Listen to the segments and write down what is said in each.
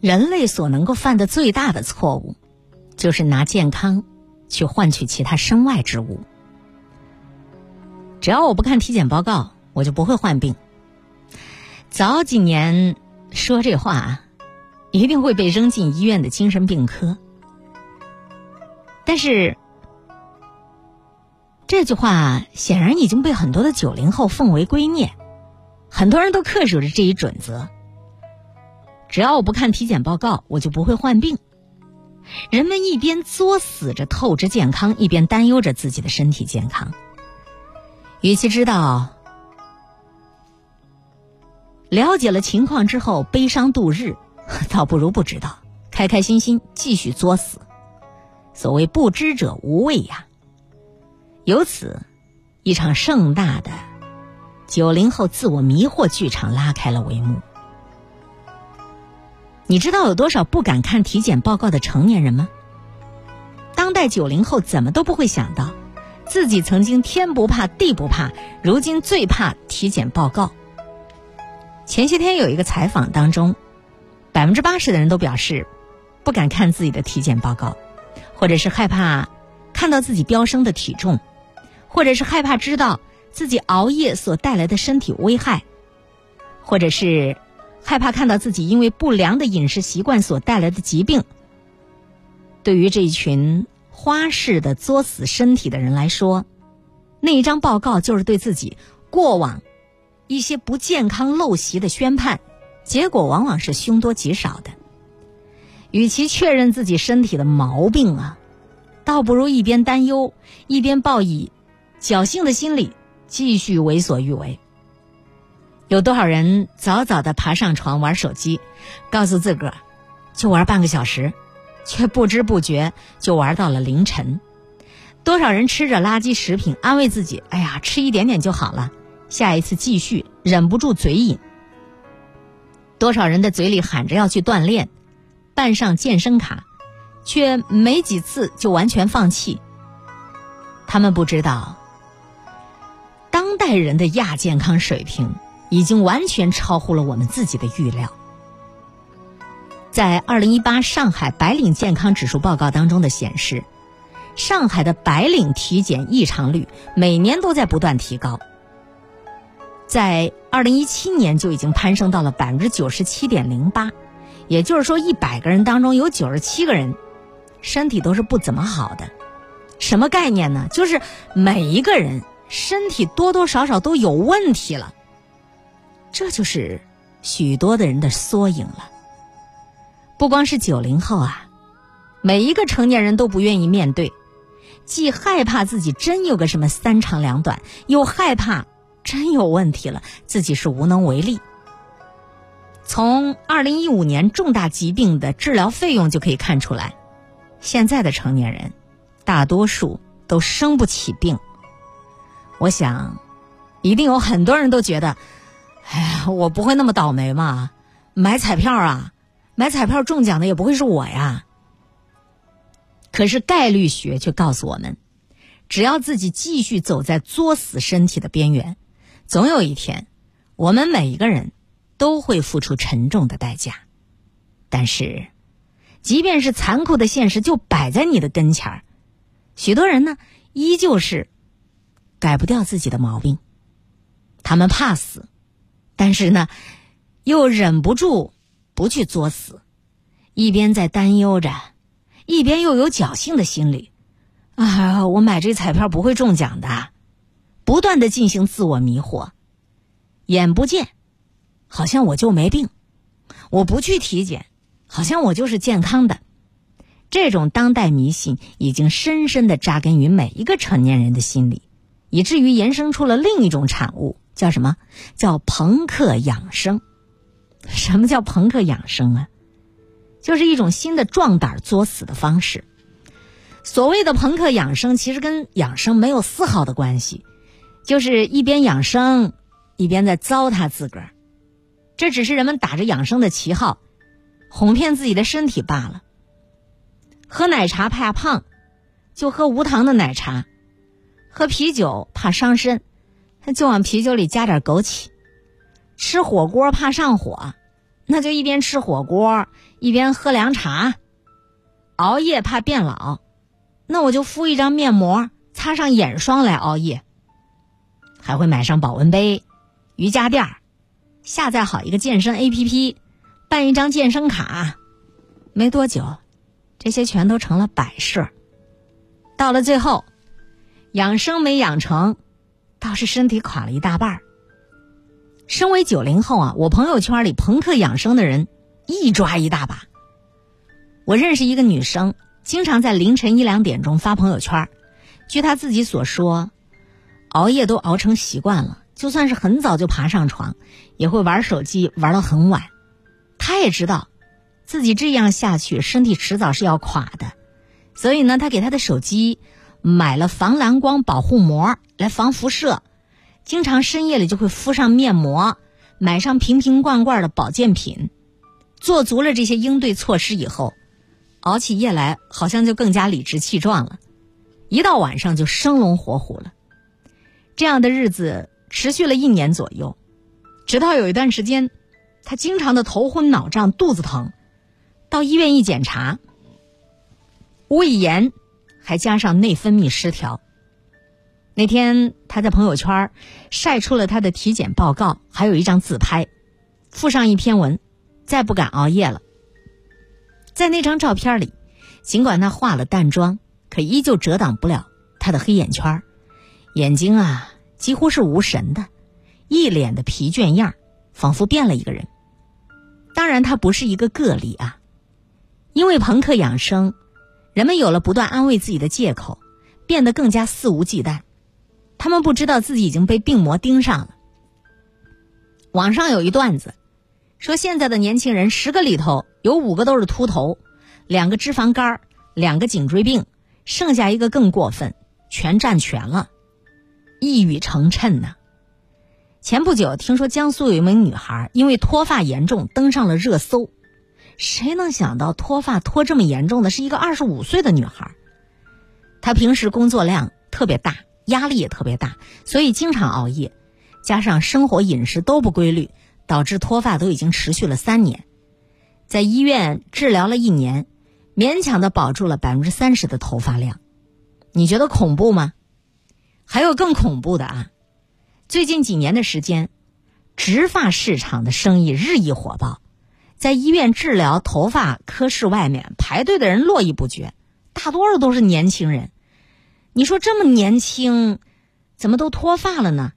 人类所能够犯的最大的错误，就是拿健康去换取其他身外之物。只要我不看体检报告，我就不会患病。早几年说这话，一定会被扔进医院的精神病科。但是这句话显然已经被很多的九零后奉为圭臬，很多人都恪守着这一准则。只要我不看体检报告，我就不会患病。人们一边作死着透支健康，一边担忧着自己的身体健康。与其知道了解了情况之后悲伤度日，倒不如不知道，开开心心继续作死。所谓不知者无畏呀。由此，一场盛大的九零后自我迷惑剧场拉开了帷幕。你知道有多少不敢看体检报告的成年人吗？当代九零后怎么都不会想到，自己曾经天不怕地不怕，如今最怕体检报告。前些天有一个采访当中，百分之八十的人都表示不敢看自己的体检报告，或者是害怕看到自己飙升的体重，或者是害怕知道自己熬夜所带来的身体危害，或者是。害怕看到自己因为不良的饮食习惯所带来的疾病。对于这一群花式的作死身体的人来说，那一张报告就是对自己过往一些不健康陋习的宣判，结果往往是凶多吉少的。与其确认自己身体的毛病啊，倒不如一边担忧，一边抱以侥幸的心理继续为所欲为。有多少人早早的爬上床玩手机，告诉自个儿就玩半个小时，却不知不觉就玩到了凌晨？多少人吃着垃圾食品，安慰自己：“哎呀，吃一点点就好了，下一次继续。”忍不住嘴瘾。多少人的嘴里喊着要去锻炼，办上健身卡，却没几次就完全放弃。他们不知道，当代人的亚健康水平。已经完全超乎了我们自己的预料。在二零一八上海白领健康指数报告当中的显示，上海的白领体检异常率每年都在不断提高，在二零一七年就已经攀升到了百分之九十七点零八，也就是说，一百个人当中有九十七个人身体都是不怎么好的。什么概念呢？就是每一个人身体多多少少都有问题了。这就是许多的人的缩影了。不光是九零后啊，每一个成年人都不愿意面对，既害怕自己真有个什么三长两短，又害怕真有问题了自己是无能为力。从二零一五年重大疾病的治疗费用就可以看出来，现在的成年人大多数都生不起病。我想，一定有很多人都觉得。哎呀，我不会那么倒霉嘛！买彩票啊，买彩票中奖的也不会是我呀。可是概率学却告诉我们，只要自己继续走在作死身体的边缘，总有一天，我们每一个人都会付出沉重的代价。但是，即便是残酷的现实就摆在你的跟前儿，许多人呢，依旧是改不掉自己的毛病，他们怕死。但是呢，又忍不住不去作死，一边在担忧着，一边又有侥幸的心理。啊，我买这彩票不会中奖的，不断的进行自我迷惑。眼不见，好像我就没病；我不去体检，好像我就是健康的。这种当代迷信已经深深的扎根于每一个成年人的心里，以至于延伸出了另一种产物。叫什么？叫朋克养生。什么叫朋克养生啊？就是一种新的壮胆作死的方式。所谓的朋克养生，其实跟养生没有丝毫的关系，就是一边养生，一边在糟蹋自个儿。这只是人们打着养生的旗号，哄骗自己的身体罢了。喝奶茶怕胖，就喝无糖的奶茶；喝啤酒怕伤身。那就往啤酒里加点枸杞，吃火锅怕上火，那就一边吃火锅一边喝凉茶。熬夜怕变老，那我就敷一张面膜，擦上眼霜来熬夜。还会买上保温杯、瑜伽垫下载好一个健身 APP，办一张健身卡。没多久，这些全都成了摆设。到了最后，养生没养成，倒是身体垮了一大半儿。身为九零后啊，我朋友圈里朋克养生的人一抓一大把。我认识一个女生，经常在凌晨一两点钟发朋友圈。据她自己所说，熬夜都熬成习惯了，就算是很早就爬上床，也会玩手机玩到很晚。她也知道，自己这样下去，身体迟早是要垮的。所以呢，她给她的手机买了防蓝光保护膜来防辐射，经常深夜里就会敷上面膜，买上瓶瓶罐罐的保健品，做足了这些应对措施以后。熬起夜来，好像就更加理直气壮了，一到晚上就生龙活虎了。这样的日子持续了一年左右，直到有一段时间，他经常的头昏脑胀、肚子疼，到医院一检查，胃炎，还加上内分泌失调。那天他在朋友圈晒出了他的体检报告，还有一张自拍，附上一篇文：再不敢熬夜了。在那张照片里，尽管他化了淡妆，可依旧遮挡不了他的黑眼圈眼睛啊几乎是无神的，一脸的疲倦样仿佛变了一个人。当然，他不是一个个例啊，因为朋克养生，人们有了不断安慰自己的借口，变得更加肆无忌惮。他们不知道自己已经被病魔盯上了。网上有一段子。说现在的年轻人十个里头有五个都是秃头，两个脂肪肝两个颈椎病，剩下一个更过分，全占全了，一语成谶呢。前不久听说江苏有一名女孩因为脱发严重登上了热搜，谁能想到脱发脱这么严重的是一个二十五岁的女孩？她平时工作量特别大，压力也特别大，所以经常熬夜，加上生活饮食都不规律。导致脱发都已经持续了三年，在医院治疗了一年，勉强的保住了百分之三十的头发量。你觉得恐怖吗？还有更恐怖的啊！最近几年的时间，植发市场的生意日益火爆，在医院治疗头发科室外面排队的人络绎不绝，大多数都是年轻人。你说这么年轻，怎么都脱发了呢？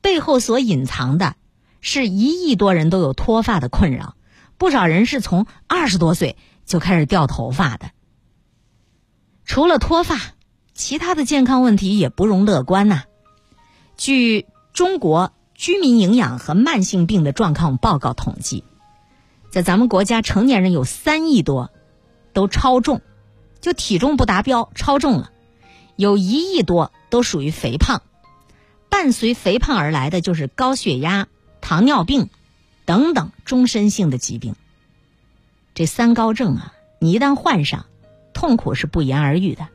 背后所隐藏的。是一亿多人都有脱发的困扰，不少人是从二十多岁就开始掉头发的。除了脱发，其他的健康问题也不容乐观呐。据中国居民营养和慢性病的状况报告统计，在咱们国家成年人有三亿多都超重，就体重不达标超重了；有一亿多都属于肥胖，伴随肥胖而来的就是高血压。糖尿病等等终身性的疾病，这三高症啊，你一旦患上，痛苦是不言而喻的。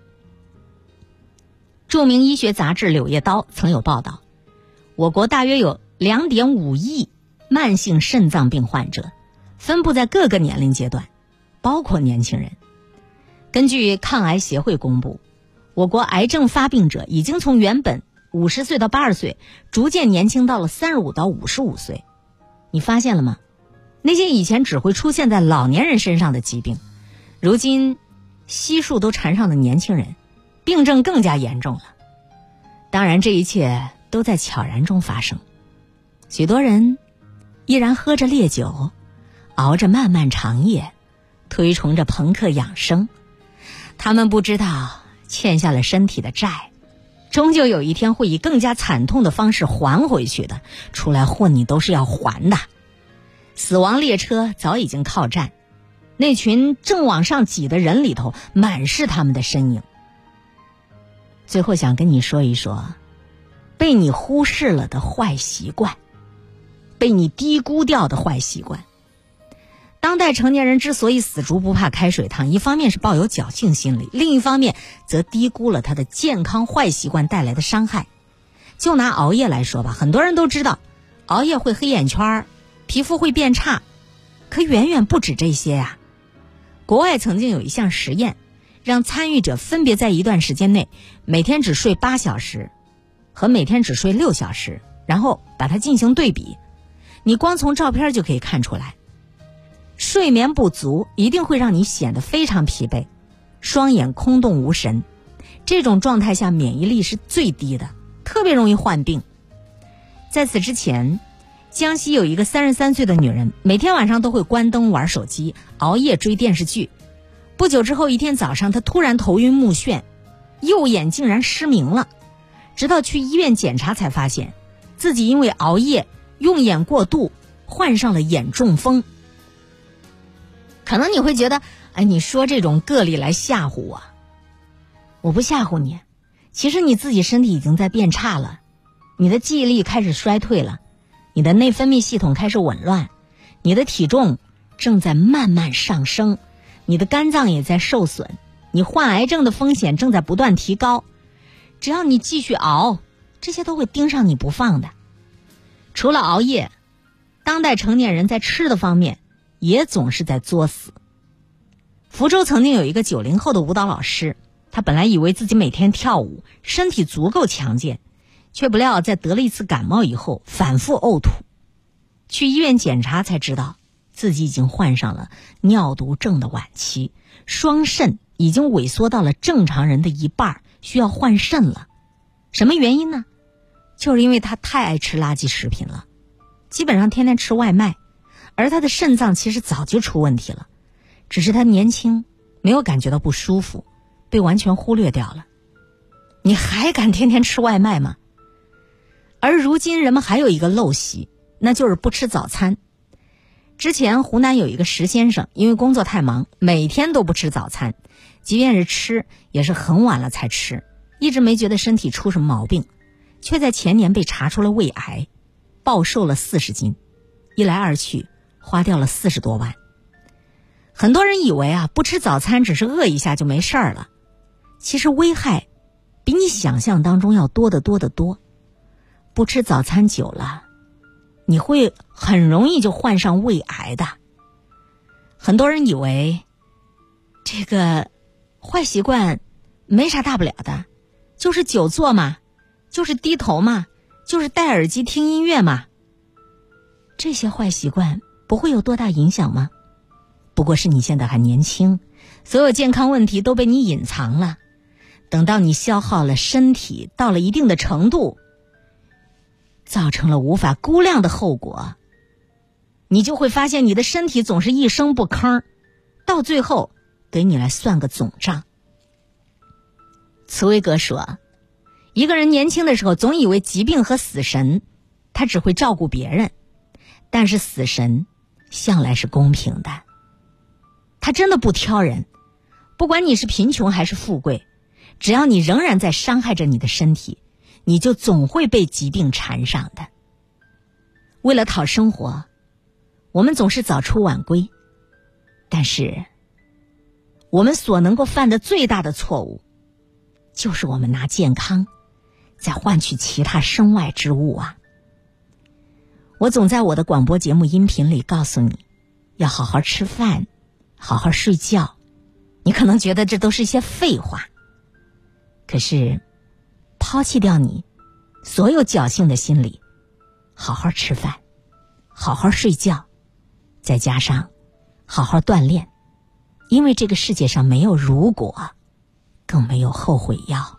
著名医学杂志《柳叶刀》曾有报道，我国大约有两点五亿慢性肾脏病患者，分布在各个年龄阶段，包括年轻人。根据抗癌协会公布，我国癌症发病者已经从原本。五十岁到八十岁，逐渐年轻到了三十五到五十五岁，你发现了吗？那些以前只会出现在老年人身上的疾病，如今悉数都缠上了年轻人，病症更加严重了。当然，这一切都在悄然中发生，许多人依然喝着烈酒，熬着漫漫长夜，推崇着朋克养生。他们不知道欠下了身体的债。终究有一天会以更加惨痛的方式还回去的。出来混，你都是要还的。死亡列车早已经靠站，那群正往上挤的人里头，满是他们的身影。最后想跟你说一说，被你忽视了的坏习惯，被你低估掉的坏习惯。当代成年人之所以死猪不怕开水烫，一方面是抱有侥幸心理，另一方面则低估了他的健康坏习惯带来的伤害。就拿熬夜来说吧，很多人都知道，熬夜会黑眼圈儿，皮肤会变差。可远远不止这些呀。国外曾经有一项实验，让参与者分别在一段时间内每天只睡八小时，和每天只睡六小时，然后把它进行对比。你光从照片就可以看出来，睡眠不足一定会让你显得非常疲惫，双眼空洞无神。这种状态下免疫力是最低的，特别容易患病。在此之前。江西有一个三十三岁的女人，每天晚上都会关灯玩手机，熬夜追电视剧。不久之后，一天早上，她突然头晕目眩，右眼竟然失明了。直到去医院检查，才发现自己因为熬夜用眼过度，患上了眼中风。可能你会觉得，哎，你说这种个例来吓唬我，我不吓唬你。其实你自己身体已经在变差了，你的记忆力开始衰退了。你的内分泌系统开始紊乱，你的体重正在慢慢上升，你的肝脏也在受损，你患癌症的风险正在不断提高。只要你继续熬，这些都会盯上你不放的。除了熬夜，当代成年人在吃的方面也总是在作死。福州曾经有一个九零后的舞蹈老师，他本来以为自己每天跳舞，身体足够强健。却不料，在得了一次感冒以后，反复呕吐，去医院检查才知道，自己已经患上了尿毒症的晚期，双肾已经萎缩到了正常人的一半，需要换肾了。什么原因呢？就是因为他太爱吃垃圾食品了，基本上天天吃外卖，而他的肾脏其实早就出问题了，只是他年轻，没有感觉到不舒服，被完全忽略掉了。你还敢天天吃外卖吗？而如今，人们还有一个陋习，那就是不吃早餐。之前，湖南有一个石先生，因为工作太忙，每天都不吃早餐，即便是吃，也是很晚了才吃，一直没觉得身体出什么毛病，却在前年被查出了胃癌，暴瘦了四十斤，一来二去，花掉了四十多万。很多人以为啊，不吃早餐只是饿一下就没事儿了，其实危害比你想象当中要多得多得多。不吃早餐久了，你会很容易就患上胃癌的。很多人以为这个坏习惯没啥大不了的，就是久坐嘛，就是低头嘛，就是戴耳机听音乐嘛。这些坏习惯不会有多大影响吗？不过是你现在还年轻，所有健康问题都被你隐藏了。等到你消耗了身体到了一定的程度。造成了无法估量的后果，你就会发现你的身体总是一声不吭，到最后给你来算个总账。茨威格说：“一个人年轻的时候总以为疾病和死神，他只会照顾别人，但是死神向来是公平的，他真的不挑人，不管你是贫穷还是富贵，只要你仍然在伤害着你的身体。”你就总会被疾病缠上的。为了讨生活，我们总是早出晚归，但是我们所能够犯的最大的错误，就是我们拿健康在换取其他身外之物啊！我总在我的广播节目音频里告诉你，要好好吃饭，好好睡觉。你可能觉得这都是一些废话，可是。抛弃掉你所有侥幸的心理，好好吃饭，好好睡觉，再加上好好锻炼，因为这个世界上没有如果，更没有后悔药。